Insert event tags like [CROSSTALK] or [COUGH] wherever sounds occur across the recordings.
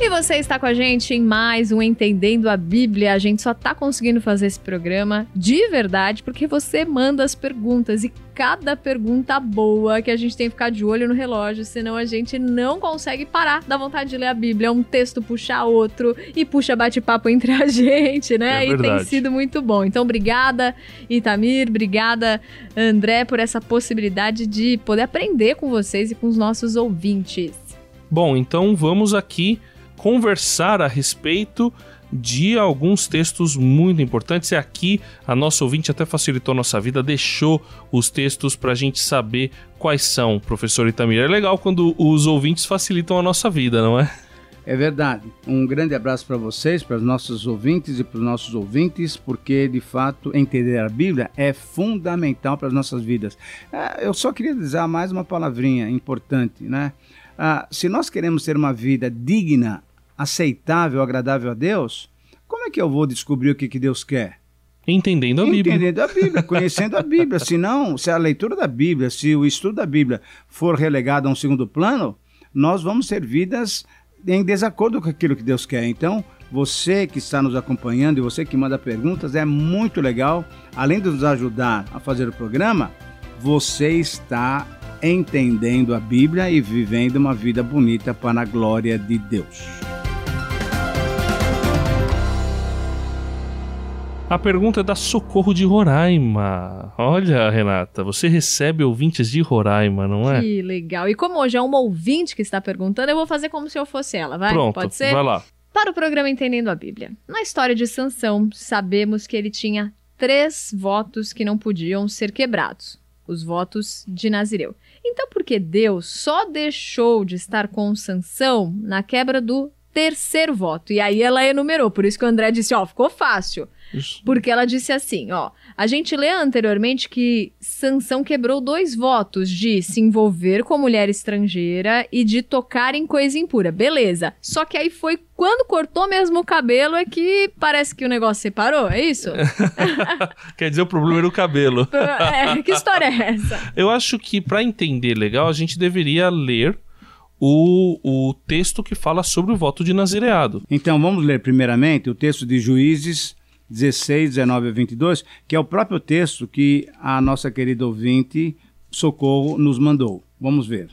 E você está com a gente em mais um Entendendo a Bíblia. A gente só está conseguindo fazer esse programa de verdade porque você manda as perguntas e cada pergunta boa que a gente tem que ficar de olho no relógio, senão a gente não consegue parar da vontade de ler a Bíblia. Um texto puxa outro e puxa bate-papo entre a gente, né? É e tem sido muito bom. Então, obrigada, Itamir, obrigada, André, por essa possibilidade de poder aprender com vocês e com os nossos ouvintes. Bom, então vamos aqui conversar a respeito de alguns textos muito importantes. E aqui a nossa ouvinte até facilitou a nossa vida, deixou os textos para a gente saber quais são, professor Itamir. É legal quando os ouvintes facilitam a nossa vida, não é? É verdade. Um grande abraço para vocês, para os nossos ouvintes e para os nossos ouvintes, porque de fato entender a Bíblia é fundamental para as nossas vidas. É, eu só queria dizer mais uma palavrinha importante, né? Ah, se nós queremos ter uma vida digna aceitável, agradável a Deus, como é que eu vou descobrir o que, que Deus quer? Entendendo a Bíblia. Entendendo a Bíblia, conhecendo a Bíblia. Se não, se a leitura da Bíblia, se o estudo da Bíblia for relegado a um segundo plano, nós vamos ter vidas em desacordo com aquilo que Deus quer. Então, você que está nos acompanhando e você que manda perguntas, é muito legal. Além de nos ajudar a fazer o programa, você está entendendo a Bíblia e vivendo uma vida bonita para a glória de Deus. A pergunta é da Socorro de Roraima. Olha, Renata, você recebe ouvintes de Roraima, não é? Que legal. E como hoje é uma ouvinte que está perguntando, eu vou fazer como se eu fosse ela, vai? Pronto, Pode ser? vai lá. Para o programa Entendendo a Bíblia. Na história de Sansão, sabemos que ele tinha três votos que não podiam ser quebrados. Os votos de Nazireu. Então, por que Deus só deixou de estar com Sansão na quebra do terceiro voto? E aí ela enumerou. Por isso que o André disse, ó, ficou fácil. Isso. Porque ela disse assim, ó, a gente lê anteriormente que Sansão quebrou dois votos de se envolver com mulher estrangeira e de tocar em coisa impura. Beleza. Só que aí foi quando cortou mesmo o cabelo é que parece que o negócio separou, é isso? [LAUGHS] Quer dizer, o problema era o cabelo. [LAUGHS] é, que história é essa? Eu acho que para entender legal, a gente deveria ler o, o texto que fala sobre o voto de nazireado. Então vamos ler primeiramente o texto de Juízes 16, 19 a 22, que é o próprio texto que a nossa querida ouvinte Socorro nos mandou. Vamos ver.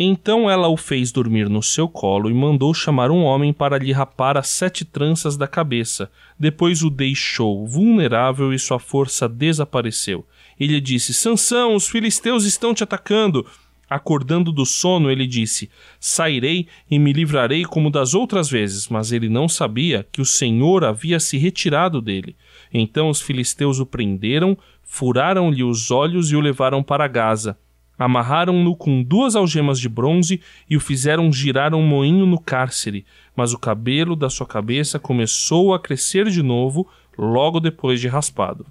Então ela o fez dormir no seu colo e mandou chamar um homem para lhe rapar as sete tranças da cabeça. Depois o deixou vulnerável e sua força desapareceu. Ele disse: Sansão, os filisteus estão te atacando. Acordando do sono, ele disse: Sairei e me livrarei como das outras vezes. Mas ele não sabia que o Senhor havia se retirado dele. Então os filisteus o prenderam, furaram-lhe os olhos e o levaram para Gaza. Amarraram-no com duas algemas de bronze e o fizeram girar um moinho no cárcere. Mas o cabelo da sua cabeça começou a crescer de novo logo depois de raspado.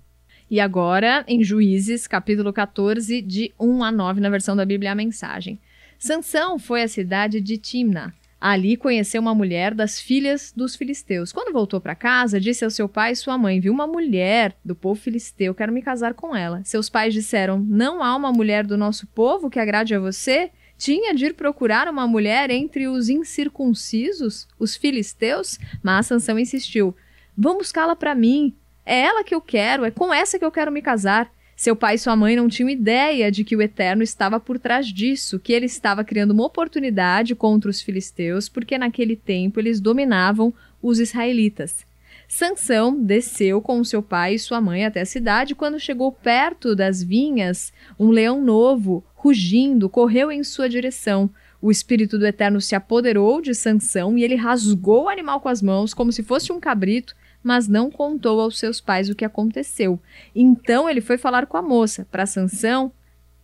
E agora, em Juízes, capítulo 14, de 1 a 9, na versão da Bíblia, a mensagem. Sansão foi à cidade de Timna. Ali conheceu uma mulher das filhas dos filisteus. Quando voltou para casa, disse ao seu pai e sua mãe: Vi uma mulher do povo filisteu, quero me casar com ela. Seus pais disseram: Não há uma mulher do nosso povo que agrade a você? Tinha de ir procurar uma mulher entre os incircuncisos, os filisteus? Mas Sansão insistiu: Vão buscá-la para mim. É ela que eu quero, é com essa que eu quero me casar. Seu pai e sua mãe não tinham ideia de que o Eterno estava por trás disso, que ele estava criando uma oportunidade contra os filisteus, porque naquele tempo eles dominavam os israelitas. Sansão desceu com seu pai e sua mãe até a cidade. Quando chegou perto das vinhas, um leão novo, rugindo, correu em sua direção. O espírito do Eterno se apoderou de Sansão e ele rasgou o animal com as mãos, como se fosse um cabrito, mas não contou aos seus pais o que aconteceu. Então ele foi falar com a moça. Para Sansão,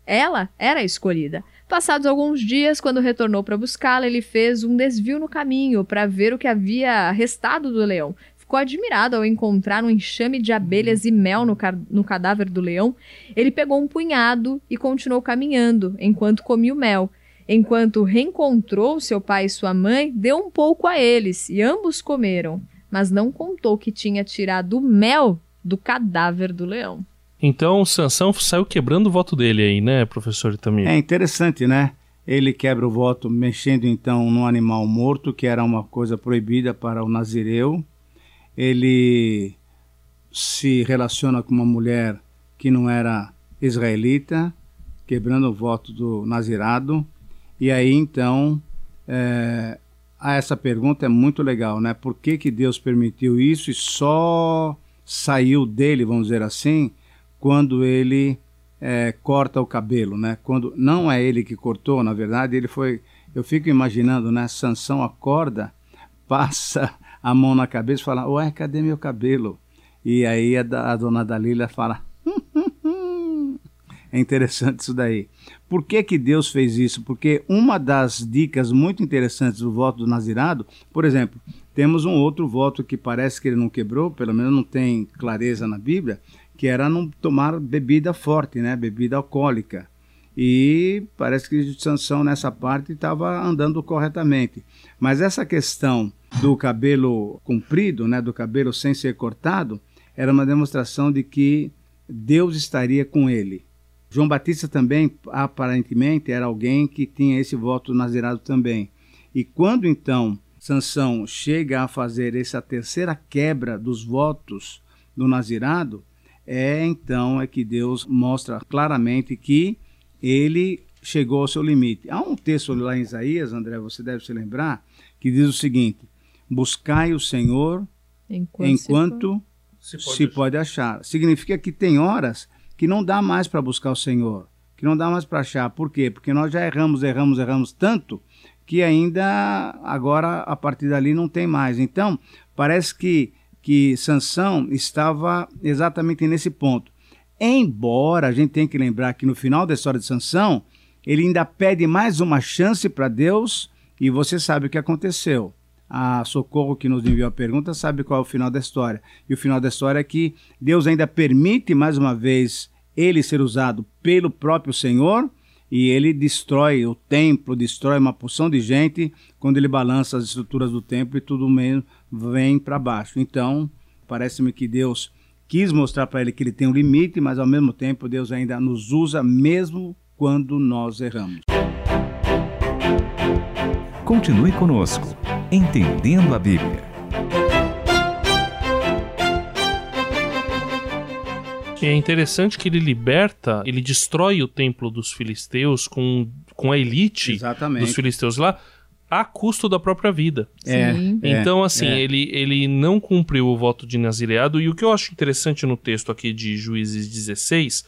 ela era a escolhida. Passados alguns dias, quando retornou para buscá-la, ele fez um desvio no caminho para ver o que havia restado do leão. Ficou admirado ao encontrar um enxame de abelhas e mel no, no cadáver do leão. Ele pegou um punhado e continuou caminhando enquanto comia o mel. Enquanto reencontrou seu pai e sua mãe, deu um pouco a eles e ambos comeram mas não contou que tinha tirado o mel do cadáver do leão. Então, Sansão saiu quebrando o voto dele aí, né, professor Itamir? É interessante, né? Ele quebra o voto mexendo então num animal morto, que era uma coisa proibida para o nazireu. Ele se relaciona com uma mulher que não era israelita, quebrando o voto do nazirado. E aí então é, essa pergunta é muito legal, né? Por que, que Deus permitiu isso e só saiu dele, vamos dizer assim, quando ele é, corta o cabelo, né? Quando não é ele que cortou, na verdade, ele foi. Eu fico imaginando, né? Sansão acorda, [LAUGHS] passa a mão na cabeça e fala: Ué, cadê meu cabelo? E aí a, a dona Dalila fala: [LAUGHS] hum, hum, hum. É interessante isso daí. Por que, que Deus fez isso? Porque uma das dicas muito interessantes do voto do Nazirado, por exemplo, temos um outro voto que parece que ele não quebrou, pelo menos não tem clareza na Bíblia, que era não tomar bebida forte, né? Bebida alcoólica. E parece que Sansão nessa parte estava andando corretamente. Mas essa questão do cabelo comprido, né, do cabelo sem ser cortado, era uma demonstração de que Deus estaria com ele. João Batista também, aparentemente, era alguém que tinha esse voto nazirado também. E quando então Sansão chega a fazer essa terceira quebra dos votos do nazirado, é então é que Deus mostra claramente que ele chegou ao seu limite. Há um texto lá em Isaías, André, você deve se lembrar, que diz o seguinte: Buscai o Senhor enquanto, enquanto se, pode, se pode achar. Significa que tem horas que não dá mais para buscar o Senhor, que não dá mais para achar. Por quê? Porque nós já erramos, erramos, erramos tanto que ainda agora a partir dali não tem mais. Então, parece que que Sansão estava exatamente nesse ponto. Embora a gente tenha que lembrar que no final da história de Sansão, ele ainda pede mais uma chance para Deus e você sabe o que aconteceu. A Socorro que nos enviou a pergunta sabe qual é o final da história. E o final da história é que Deus ainda permite mais uma vez ele ser usado pelo próprio Senhor e ele destrói o templo, destrói uma porção de gente quando ele balança as estruturas do templo e tudo meio vem para baixo. Então, parece-me que Deus quis mostrar para ele que ele tem um limite, mas ao mesmo tempo Deus ainda nos usa mesmo quando nós erramos. Continue conosco, entendendo a Bíblia. É interessante que ele liberta, ele destrói o templo dos filisteus com, com a elite Exatamente. dos filisteus lá a custo da própria vida. É, então, assim, é. Ele, ele não cumpriu o voto de nazireado, e o que eu acho interessante no texto aqui de Juízes 16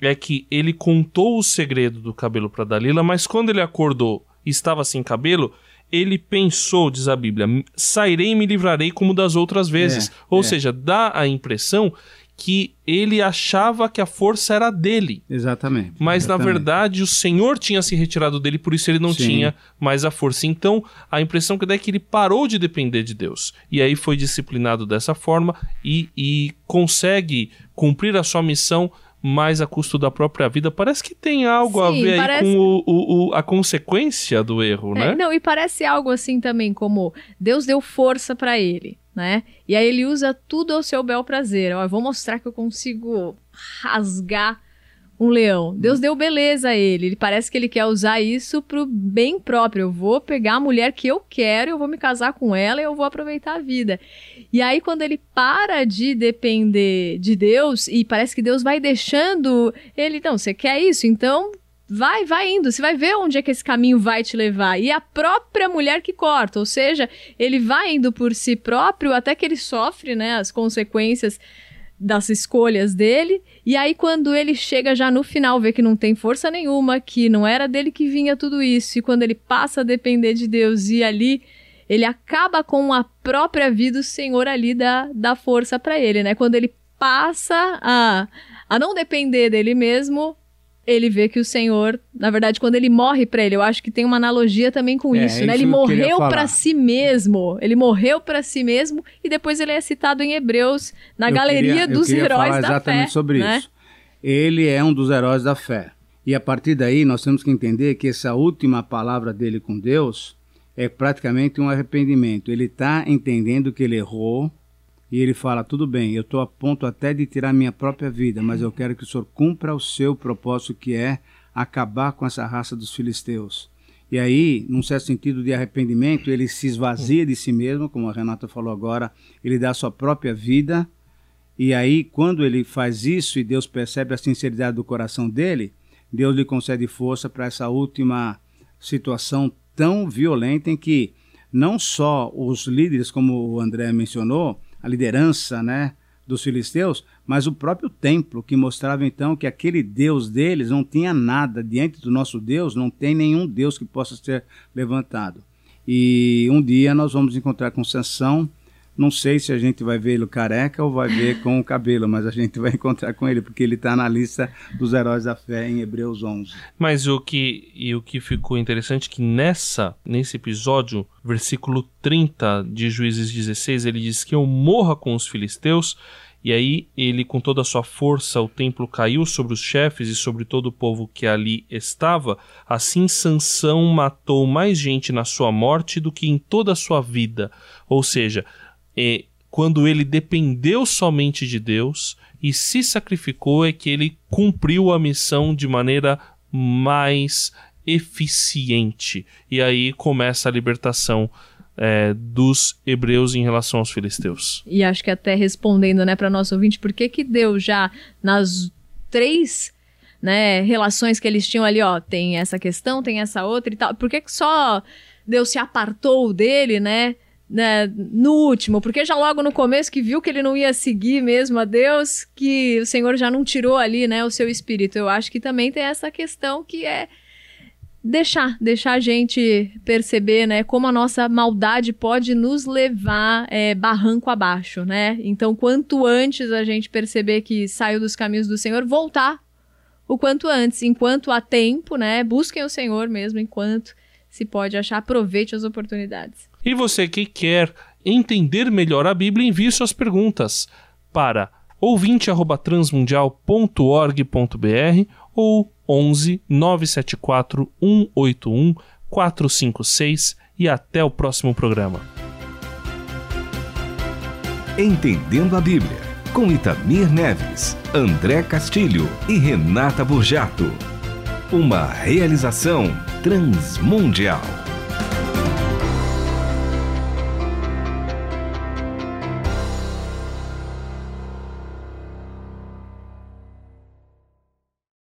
é que ele contou o segredo do cabelo para Dalila, mas quando ele acordou e estava sem cabelo, ele pensou, diz a Bíblia, sairei e me livrarei como das outras vezes. É, Ou é. seja, dá a impressão que ele achava que a força era dele. Exatamente. Mas exatamente. na verdade o Senhor tinha se retirado dele, por isso ele não Sim. tinha mais a força. Então a impressão que dá é que ele parou de depender de Deus. E aí foi disciplinado dessa forma e, e consegue cumprir a sua missão mais a custo da própria vida. Parece que tem algo Sim, a ver parece... com o, o, o, a consequência do erro, é, né? Não, e parece algo assim também, como Deus deu força para ele né? E aí ele usa tudo ao seu bel prazer. Ó, eu vou mostrar que eu consigo rasgar um leão. Deus deu beleza a ele. Ele parece que ele quer usar isso pro bem próprio. Eu vou pegar a mulher que eu quero, eu vou me casar com ela e eu vou aproveitar a vida. E aí quando ele para de depender de Deus e parece que Deus vai deixando ele, não, você quer isso? Então Vai, vai indo, você vai ver onde é que esse caminho vai te levar. E a própria mulher que corta, ou seja, ele vai indo por si próprio até que ele sofre, né, as consequências das escolhas dele. E aí, quando ele chega já no final, vê que não tem força nenhuma, que não era dele que vinha tudo isso, e quando ele passa a depender de Deus e ali ele acaba com a própria vida, o Senhor ali dá, dá força para ele, né? Quando ele passa a, a não depender dele mesmo, ele vê que o Senhor, na verdade, quando ele morre para ele, eu acho que tem uma analogia também com é, isso, né? Ele morreu para si mesmo. Ele morreu para si mesmo e depois ele é citado em Hebreus na eu galeria queria, dos heróis falar da exatamente fé, sobre né? isso. Ele é um dos heróis da fé. E a partir daí nós temos que entender que essa última palavra dele com Deus é praticamente um arrependimento. Ele está entendendo que ele errou E ele fala: tudo bem, eu estou a ponto até de tirar minha própria vida, mas eu quero que o Senhor cumpra o seu propósito, que é acabar com essa raça dos filisteus. E aí, num certo sentido de arrependimento, ele se esvazia de si mesmo, como a Renata falou agora, ele dá a sua própria vida. E aí, quando ele faz isso e Deus percebe a sinceridade do coração dele, Deus lhe concede força para essa última situação tão violenta em que não só os líderes, como o André mencionou, a liderança, né, dos filisteus, mas o próprio templo, que mostrava então que aquele Deus deles não tinha nada diante do nosso Deus, não tem nenhum Deus que possa ser levantado. E um dia nós vamos encontrar com Sansão não sei se a gente vai ver ele careca ou vai ver com o cabelo, mas a gente vai encontrar com ele, porque ele está na lista dos heróis da fé em Hebreus 11. Mas o que, e o que ficou interessante é que nessa, nesse episódio, versículo 30 de Juízes 16, ele diz que eu morra com os filisteus, e aí ele, com toda a sua força, o templo caiu sobre os chefes e sobre todo o povo que ali estava. Assim Sansão matou mais gente na sua morte do que em toda a sua vida. Ou seja, é, quando ele dependeu somente de Deus e se sacrificou, é que ele cumpriu a missão de maneira mais eficiente. E aí começa a libertação é, dos hebreus em relação aos filisteus. E acho que até respondendo né, para nosso ouvinte, por que, que Deus já nas três né, relações que eles tinham ali, ó, tem essa questão, tem essa outra e tal, por que, que só Deus se apartou dele, né? Né, no último, porque já logo no começo que viu que ele não ia seguir mesmo a Deus, que o Senhor já não tirou ali, né, o seu espírito. Eu acho que também tem essa questão que é deixar, deixar a gente perceber, né, como a nossa maldade pode nos levar é, barranco abaixo, né? Então, quanto antes a gente perceber que saiu dos caminhos do Senhor, voltar o quanto antes, enquanto há tempo, né? Busquem o Senhor mesmo enquanto se pode achar, aproveite as oportunidades. E você que quer entender melhor a Bíblia, envie suas perguntas para ouvinte@transmundial.org.br ou 11 974 181 456 e até o próximo programa. Entendendo a Bíblia, com Itamir Neves, André Castilho e Renata Burjato. Uma realização transmundial.